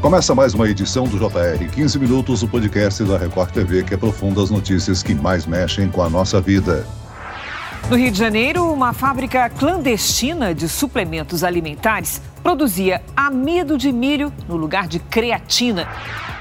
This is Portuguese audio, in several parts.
Começa mais uma edição do JR 15 Minutos, o podcast da Record TV que aprofunda as notícias que mais mexem com a nossa vida. No Rio de Janeiro, uma fábrica clandestina de suplementos alimentares produzia amido de milho no lugar de creatina.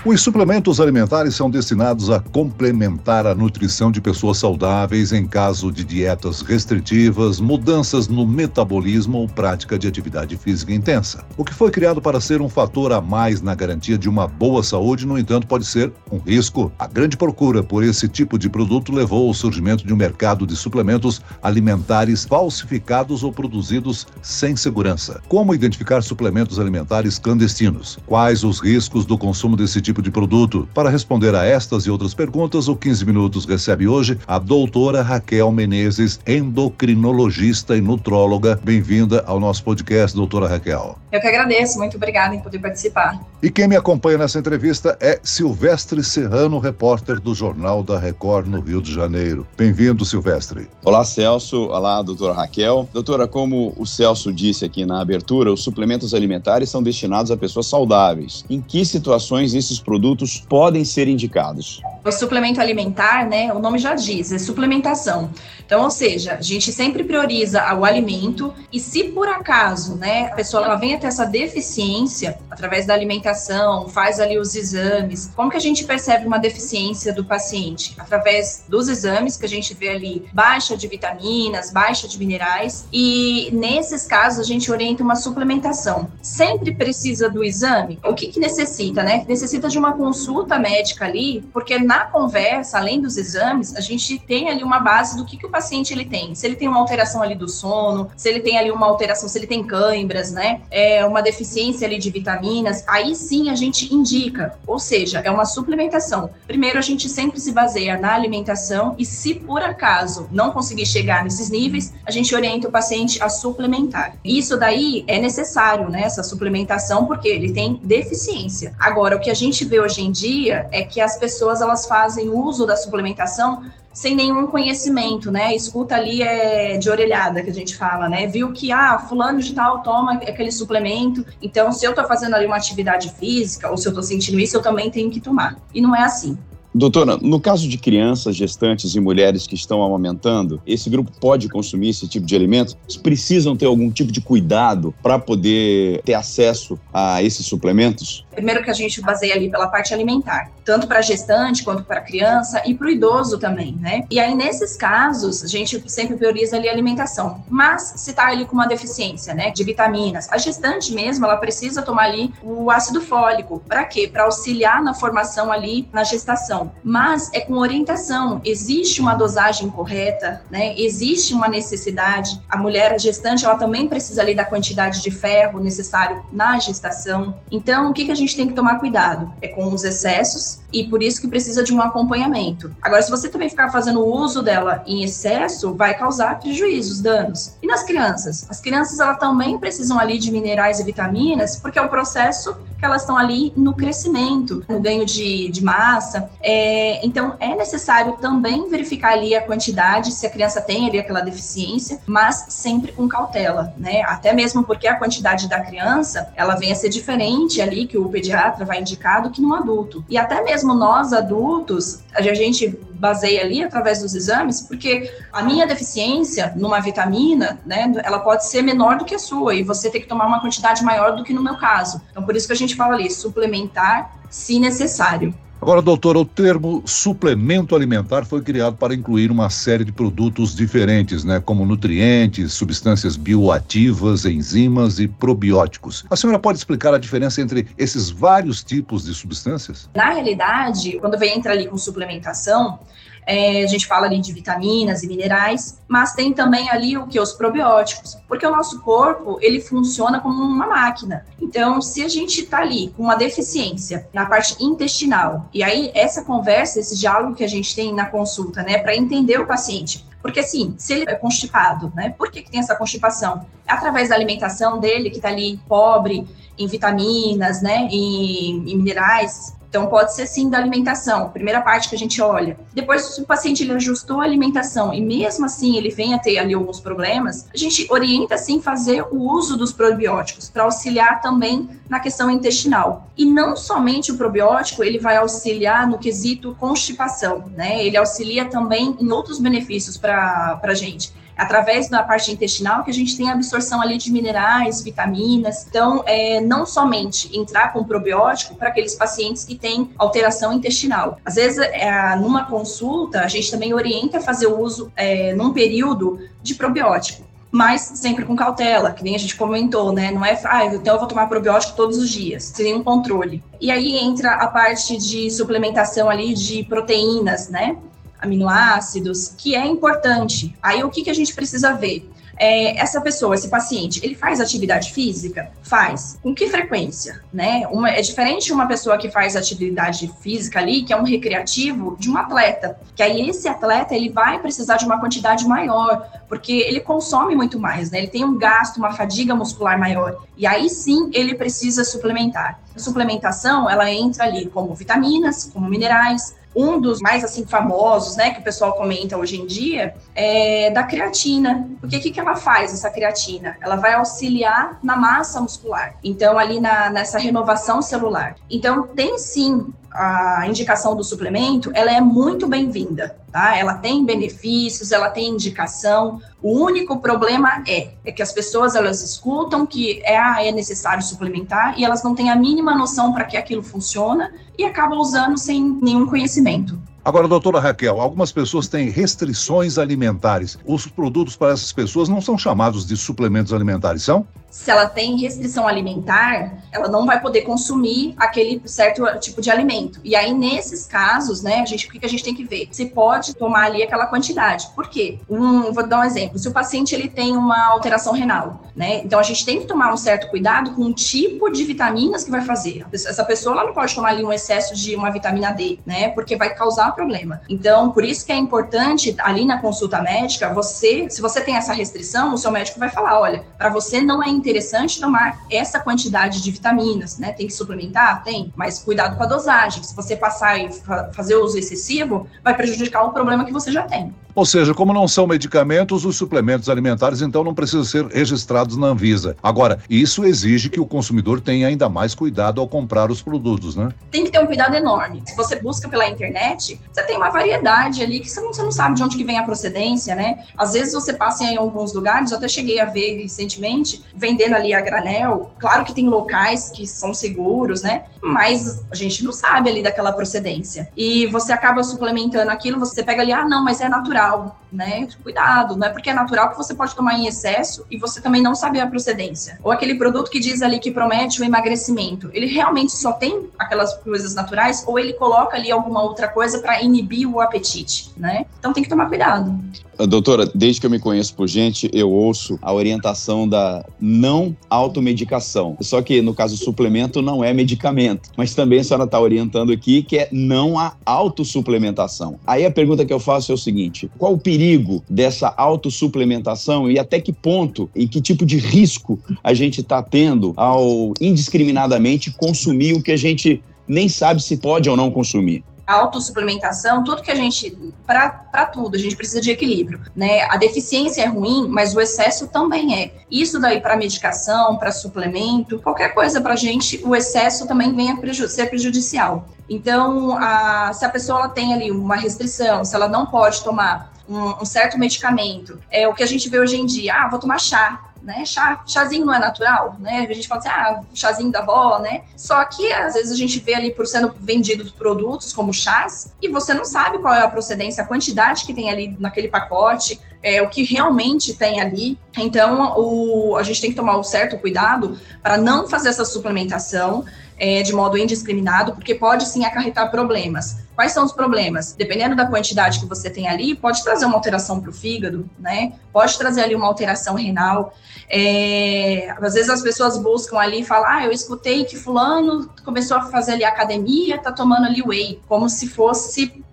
Os suplementos alimentares são destinados a complementar a nutrição de pessoas saudáveis em caso de dietas restritivas, mudanças no metabolismo ou prática de atividade física intensa. O que foi criado para ser um fator a mais na garantia de uma boa saúde, no entanto, pode ser um risco. A grande procura por esse tipo de produto levou ao surgimento de um mercado de suplementos alimentares falsificados ou produzidos sem segurança. Como identificar suplementos alimentares clandestinos? Quais os riscos do consumo desse tipo tipo de produto. Para responder a estas e outras perguntas, o 15 Minutos recebe hoje a doutora Raquel Menezes, endocrinologista e nutróloga. Bem-vinda ao nosso podcast, doutora Raquel. Eu que agradeço, muito obrigada em poder participar. E quem me acompanha nessa entrevista é Silvestre Serrano, repórter do Jornal da Record no Rio de Janeiro. Bem-vindo, Silvestre. Olá, Celso. Olá, doutora Raquel. Doutora, como o Celso disse aqui na abertura, os suplementos alimentares são destinados a pessoas saudáveis. Em que situações esses produtos podem ser indicados? O suplemento alimentar, né, o nome já diz, é suplementação. Então, ou seja, a gente sempre prioriza o alimento e se por acaso, né, a pessoa ela vem a ter essa deficiência através da alimentação, faz ali os exames, como que a gente percebe uma deficiência do paciente? Através dos exames que a gente vê ali baixa de vitaminas, baixa de minerais e nesses casos a gente orienta uma suplementação. Sempre precisa do exame? O que que necessita, né? Necessita de uma consulta médica ali, porque na conversa, além dos exames, a gente tem ali uma base do que, que o paciente ele tem. Se ele tem uma alteração ali do sono, se ele tem ali uma alteração, se ele tem cãibras, né? É uma deficiência ali de vitaminas, aí sim a gente indica. Ou seja, é uma suplementação. Primeiro, a gente sempre se baseia na alimentação e se por acaso não conseguir chegar nesses níveis, a gente orienta o paciente a suplementar. Isso daí é necessário, né? Essa suplementação, porque ele tem deficiência. Agora, o que a gente vê hoje em dia é que as pessoas elas fazem uso da suplementação sem nenhum conhecimento, né? Escuta ali é de orelhada que a gente fala, né? Viu que ah, fulano de tal toma aquele suplemento, então se eu tô fazendo ali uma atividade física ou se eu tô sentindo isso, eu também tenho que tomar. E não é assim. Doutora, no caso de crianças, gestantes e mulheres que estão amamentando, esse grupo pode consumir esse tipo de alimento? Eles precisam ter algum tipo de cuidado para poder ter acesso a esses suplementos? Primeiro que a gente baseia ali pela parte alimentar, tanto para gestante quanto para criança e para o idoso também, né? E aí nesses casos a gente sempre prioriza ali a alimentação, mas se tá ali com uma deficiência, né, de vitaminas, a gestante mesmo ela precisa tomar ali o ácido fólico, para quê? Para auxiliar na formação ali na gestação. Mas é com orientação, existe uma dosagem correta, né? Existe uma necessidade. A mulher a gestante ela também precisa ali da quantidade de ferro necessário na gestação. Então o que que a gente tem que tomar cuidado é com os excessos e por isso que precisa de um acompanhamento. Agora, se você também ficar fazendo uso dela em excesso, vai causar prejuízos, danos. E nas crianças? As crianças elas também precisam ali de minerais e vitaminas, porque é o processo que elas estão ali no crescimento, no ganho de, de massa. É, então, é necessário também verificar ali a quantidade, se a criança tem ali aquela deficiência, mas sempre com cautela, né? Até mesmo porque a quantidade da criança, ela vem a ser diferente ali que o pediatra vai indicar do que no adulto. E até mesmo nós adultos, a gente baseia ali através dos exames, porque a minha deficiência numa vitamina, né, ela pode ser menor do que a sua e você tem que tomar uma quantidade maior do que no meu caso. Então, por isso que a gente fala ali, suplementar se necessário. Agora, doutora, o termo suplemento alimentar foi criado para incluir uma série de produtos diferentes, né, como nutrientes, substâncias bioativas, enzimas e probióticos. A senhora pode explicar a diferença entre esses vários tipos de substâncias? Na realidade, quando vem entra ali com suplementação, é, a gente fala ali de vitaminas e minerais, mas tem também ali o que? Os probióticos, porque o nosso corpo, ele funciona como uma máquina. Então, se a gente está ali com uma deficiência na parte intestinal, e aí essa conversa, esse diálogo que a gente tem na consulta, né, para entender o paciente, porque assim, se ele é constipado, né? Por que, que tem essa constipação? É através da alimentação dele, que está ali pobre em vitaminas, né? Em, em minerais, Então, pode ser sim da alimentação, primeira parte que a gente olha. Depois, se o paciente ele ajustou a alimentação e mesmo assim ele vem a ter ali alguns problemas, a gente orienta sim fazer o uso dos probióticos para auxiliar também na questão intestinal. E não somente o probiótico, ele vai auxiliar no quesito constipação, né? Ele auxilia também em outros benefícios para a gente através da parte intestinal que a gente tem a absorção ali de minerais, vitaminas. Então, é, não somente entrar com probiótico para aqueles pacientes que têm alteração intestinal. Às vezes, é, numa consulta, a gente também orienta a fazer o uso é, num período de probiótico mas sempre com cautela, que nem a gente comentou, né? Não é, ah, então eu vou tomar probiótico todos os dias, sem nenhum controle. E aí entra a parte de suplementação ali de proteínas, né? Aminoácidos, que é importante. Aí o que, que a gente precisa ver? É, essa pessoa, esse paciente, ele faz atividade física? Faz. Com que frequência? Né? Uma, é diferente uma pessoa que faz atividade física ali, que é um recreativo, de um atleta. Que aí esse atleta ele vai precisar de uma quantidade maior, porque ele consome muito mais, né? Ele tem um gasto, uma fadiga muscular maior. E aí sim ele precisa suplementar. A suplementação, ela entra ali como vitaminas, como minerais, um dos mais assim famosos, né, que o pessoal comenta hoje em dia, é da creatina. Porque o que, que ela faz, essa creatina? Ela vai auxiliar na massa muscular. Então, ali na, nessa renovação celular. Então, tem sim a indicação do suplemento, ela é muito bem-vinda, tá? Ela tem benefícios, ela tem indicação. O único problema é, é que as pessoas elas escutam que é, ah, é necessário suplementar e elas não têm a mínima noção para que aquilo funciona e acabam usando sem nenhum conhecimento. Agora, doutora Raquel, algumas pessoas têm restrições alimentares. Os produtos para essas pessoas não são chamados de suplementos alimentares, são? Se ela tem restrição alimentar, ela não vai poder consumir aquele certo tipo de alimento. E aí, nesses casos, né, a gente, o que a gente tem que ver? Se pode tomar ali aquela quantidade. Por quê? Um, vou dar um exemplo. Se o paciente ele tem uma alteração renal, né? Então a gente tem que tomar um certo cuidado com o tipo de vitaminas que vai fazer. Essa pessoa ela não pode tomar ali um excesso de uma vitamina D, né? Porque vai causar problema. Então, por isso que é importante ali na consulta médica, você, se você tem essa restrição, o seu médico vai falar, olha, para você não é interessante tomar essa quantidade de vitaminas, né? Tem que suplementar? Tem, mas cuidado com a dosagem. Se você passar e fazer uso excessivo, vai prejudicar o problema que você já tem. Ou seja, como não são medicamentos, os suplementos alimentares então não precisam ser registrados na Anvisa. Agora, isso exige que o consumidor tenha ainda mais cuidado ao comprar os produtos, né? Tem que ter um cuidado enorme. Se você busca pela internet, você tem uma variedade ali que você não, sabe de onde que vem a procedência, né? Às vezes você passa em alguns lugares, eu até cheguei a ver recentemente, vendendo ali a granel. Claro que tem locais que são seguros, né? Mas a gente não sabe ali daquela procedência. E você acaba suplementando aquilo, você pega ali, ah, não, mas é natural natural, né? Cuidado, não é porque é natural que você pode tomar em excesso e você também não sabe a procedência. Ou aquele produto que diz ali que promete o emagrecimento, ele realmente só tem aquelas coisas naturais ou ele coloca ali alguma outra coisa para inibir o apetite, né? Então tem que tomar cuidado. Doutora, desde que eu me conheço por gente, eu ouço a orientação da não automedicação. Só que no caso suplemento não é medicamento, mas também a senhora está orientando aqui que é não a autossuplementação. Aí a pergunta que eu faço é o seguinte: qual o perigo dessa autossuplementação e até que ponto e que tipo de risco a gente está tendo ao indiscriminadamente consumir o que a gente nem sabe se pode ou não consumir? Autossuplementação, tudo que a gente, para tudo, a gente precisa de equilíbrio, né? A deficiência é ruim, mas o excesso também é. Isso daí para medicação, para suplemento, qualquer coisa para a gente, o excesso também vem a preju ser prejudicial. Então, a, se a pessoa ela tem ali uma restrição, se ela não pode tomar um, um certo medicamento, é o que a gente vê hoje em dia, ah, vou tomar chá, né? Chá, chazinho não é natural, né? A gente fala assim, ah, chazinho da avó, né? Só que às vezes a gente vê ali por sendo vendidos produtos como chás e você não sabe qual é a procedência, a quantidade que tem ali naquele pacote, é, o que realmente tem ali. Então, o, a gente tem que tomar o certo cuidado para não fazer essa suplementação é, de modo indiscriminado, porque pode sim acarretar problemas. Quais são os problemas? Dependendo da quantidade que você tem ali, pode trazer uma alteração para o fígado, né? Pode trazer ali uma alteração renal. É, às vezes as pessoas buscam ali e falam, ah, eu escutei que fulano começou a fazer ali academia, tá tomando ali whey, como se fosse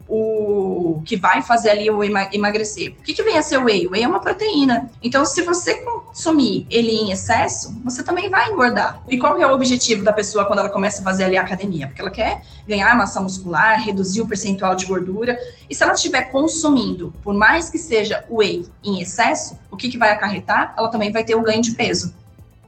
que vai fazer ali o emagrecer. O que, que vem a ser o whey? O whey é uma proteína. Então, se você consumir ele em excesso, você também vai engordar. E qual é o objetivo da pessoa quando ela começa a fazer ali a academia? Porque ela quer ganhar massa muscular, reduzir o percentual de gordura. E se ela estiver consumindo, por mais que seja whey em excesso, o que, que vai acarretar? Ela também vai ter o ganho de peso.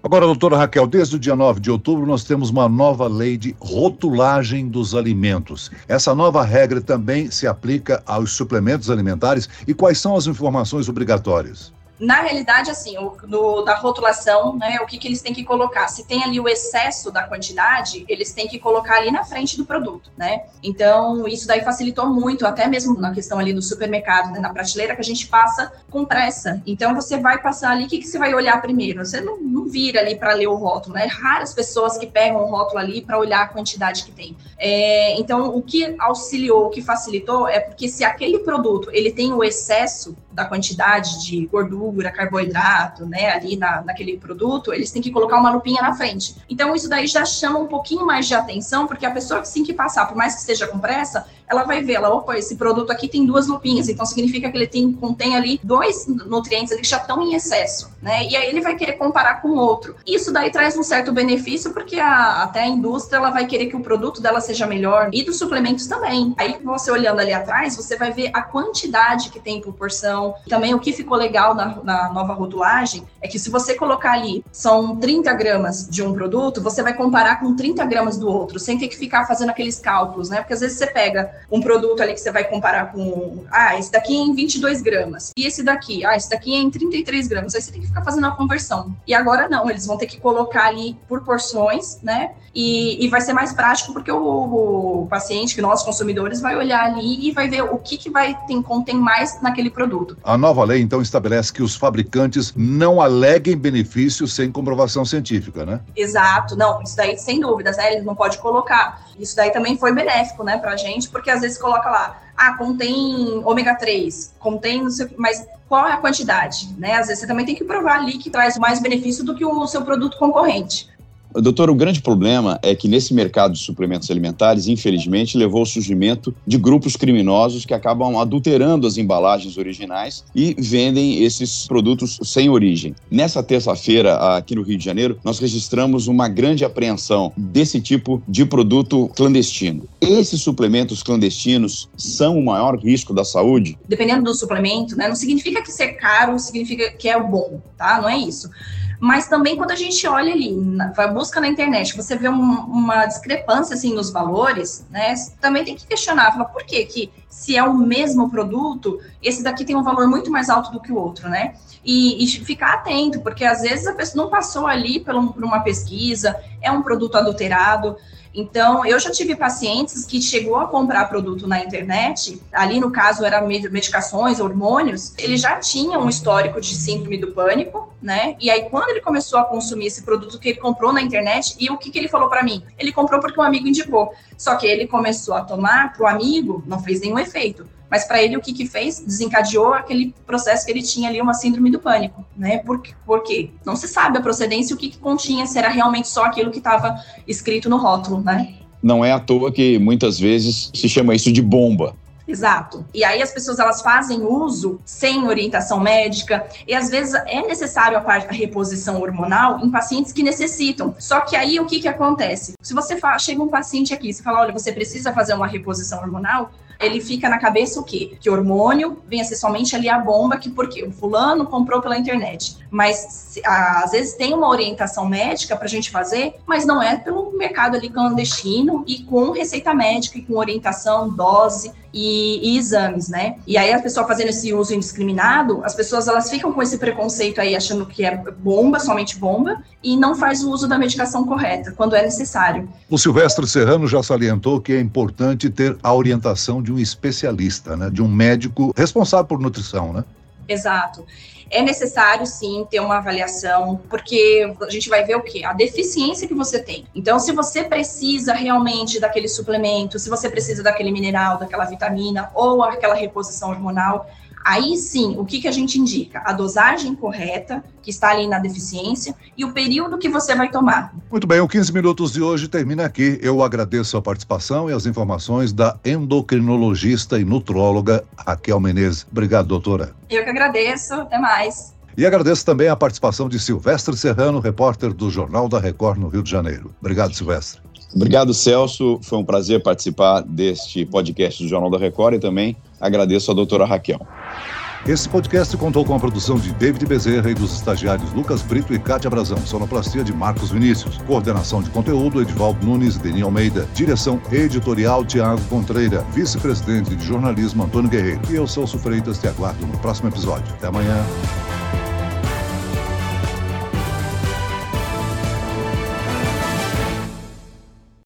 Agora, doutora Raquel, desde o dia 9 de outubro nós temos uma nova lei de rotulagem dos alimentos. Essa nova regra também se aplica aos suplementos alimentares e quais são as informações obrigatórias? Na realidade, assim, o, no, da rotulação, né, o que, que eles têm que colocar? Se tem ali o excesso da quantidade, eles têm que colocar ali na frente do produto, né? Então, isso daí facilitou muito, até mesmo na questão ali do supermercado, né, na prateleira, que a gente passa com pressa. Então, você vai passar ali, o que, que você vai olhar primeiro? Você não, não vira ali para ler o rótulo, né? Raras pessoas que pegam o rótulo ali para olhar a quantidade que tem. É, então, o que auxiliou, o que facilitou é porque se aquele produto ele tem o excesso da quantidade de gordura, carboidrato, né, ali na, naquele produto, eles têm que colocar uma lupinha na frente. Então, isso daí já chama um pouquinho mais de atenção, porque a pessoa que sim que passar, por mais que esteja com pressa, ela vai ver, ela, opa, esse produto aqui tem duas lupinhas, então significa que ele tem, contém ali dois nutrientes ali que já estão em excesso, né? E aí ele vai querer comparar com outro. Isso daí traz um certo benefício, porque a, até a indústria ela vai querer que o produto dela seja melhor e dos suplementos também. Aí você olhando ali atrás, você vai ver a quantidade que tem por porção. Também o que ficou legal na, na nova rotulagem é que se você colocar ali, são 30 gramas de um produto, você vai comparar com 30 gramas do outro, sem ter que ficar fazendo aqueles cálculos, né? Porque às vezes você pega um produto ali que você vai comparar com, ah, esse daqui é em 22 gramas, e esse daqui, ah, esse daqui é em 33 gramas, aí você tem que ficar fazendo a conversão. E agora não, eles vão ter que colocar ali por porções, né? E, e vai ser mais prático porque o, o, paciente, que nós consumidores, vai olhar ali e vai ver o que, que vai tem, contém mais naquele produto. A nova lei, então, estabelece que os fabricantes não aleguem benefícios sem comprovação científica, né? Exato, não, isso daí sem dúvidas, né? Eles não pode colocar. Isso daí também foi benéfico, né, pra gente, porque às vezes coloca lá, ah, contém ômega 3, contém não sei mas qual é a quantidade, né? Às vezes você também tem que provar ali que traz mais benefício do que o seu produto concorrente. Doutor, o grande problema é que nesse mercado de suplementos alimentares, infelizmente, levou ao surgimento de grupos criminosos que acabam adulterando as embalagens originais e vendem esses produtos sem origem. Nessa terça-feira, aqui no Rio de Janeiro, nós registramos uma grande apreensão desse tipo de produto clandestino. Esses suplementos clandestinos são o maior risco da saúde? Dependendo do suplemento, né? Não significa que ser caro significa que é bom, tá? Não é isso. Mas também quando a gente olha ali, na, busca na internet, você vê um, uma discrepância assim nos valores, né? Também tem que questionar, por que que se é o mesmo produto, esse daqui tem um valor muito mais alto do que o outro, né? E, e ficar atento, porque às vezes a pessoa não passou ali por uma pesquisa, é um produto adulterado. Então, eu já tive pacientes que chegou a comprar produto na internet, ali no caso era medicações, hormônios, ele já tinha um histórico de síndrome do pânico, né? E aí, quando ele começou a consumir esse produto que ele comprou na internet, e o que, que ele falou para mim? Ele comprou porque um amigo indicou. Só que ele começou a tomar para o amigo, não fez nenhum efeito. Mas para ele, o que que fez? Desencadeou aquele processo que ele tinha ali, uma síndrome do pânico, né? Por, por quê? Não se sabe a procedência e o que, que continha, se era realmente só aquilo que estava escrito no rótulo, né? Não é à toa que muitas vezes se chama isso de bomba. Exato. E aí as pessoas elas fazem uso sem orientação médica e às vezes é necessário a, a reposição hormonal em pacientes que necessitam. Só que aí o que que acontece? Se você fala, chega um paciente aqui, você fala, olha, você precisa fazer uma reposição hormonal, ele fica na cabeça o quê? Que hormônio vem a ser somente ali a bomba, que porque o fulano comprou pela internet. Mas às vezes tem uma orientação médica para a gente fazer, mas não é pelo mercado ali clandestino e com receita médica e com orientação, dose e, e, exames, né? E aí a pessoa fazendo esse uso indiscriminado, as pessoas elas ficam com esse preconceito aí achando que é bomba, somente bomba, e não faz o uso da medicação correta quando é necessário. O Silvestre Serrano já salientou que é importante ter a orientação de um especialista, né? De um médico responsável por nutrição, né? Exato. É necessário, sim, ter uma avaliação, porque a gente vai ver o quê? A deficiência que você tem. Então, se você precisa realmente daquele suplemento, se você precisa daquele mineral, daquela vitamina ou aquela reposição hormonal, Aí sim, o que, que a gente indica? A dosagem correta, que está ali na deficiência, e o período que você vai tomar. Muito bem, o 15 Minutos de hoje termina aqui. Eu agradeço a participação e as informações da endocrinologista e nutróloga Raquel Menezes. Obrigado, doutora. Eu que agradeço. Até mais. E agradeço também a participação de Silvestre Serrano, repórter do Jornal da Record no Rio de Janeiro. Obrigado, Silvestre. Obrigado, Celso. Foi um prazer participar deste podcast do Jornal da Record e também agradeço a doutora Raquel. Esse podcast contou com a produção de David Bezerra e dos estagiários Lucas Brito e Cátia Brazão, sonoplastia de Marcos Vinícius, coordenação de conteúdo Edvaldo Nunes e Denis Almeida, direção editorial Tiago Contreira, vice-presidente de jornalismo Antônio Guerreiro. E eu, Celso Freitas, te aguardo no próximo episódio. Até amanhã.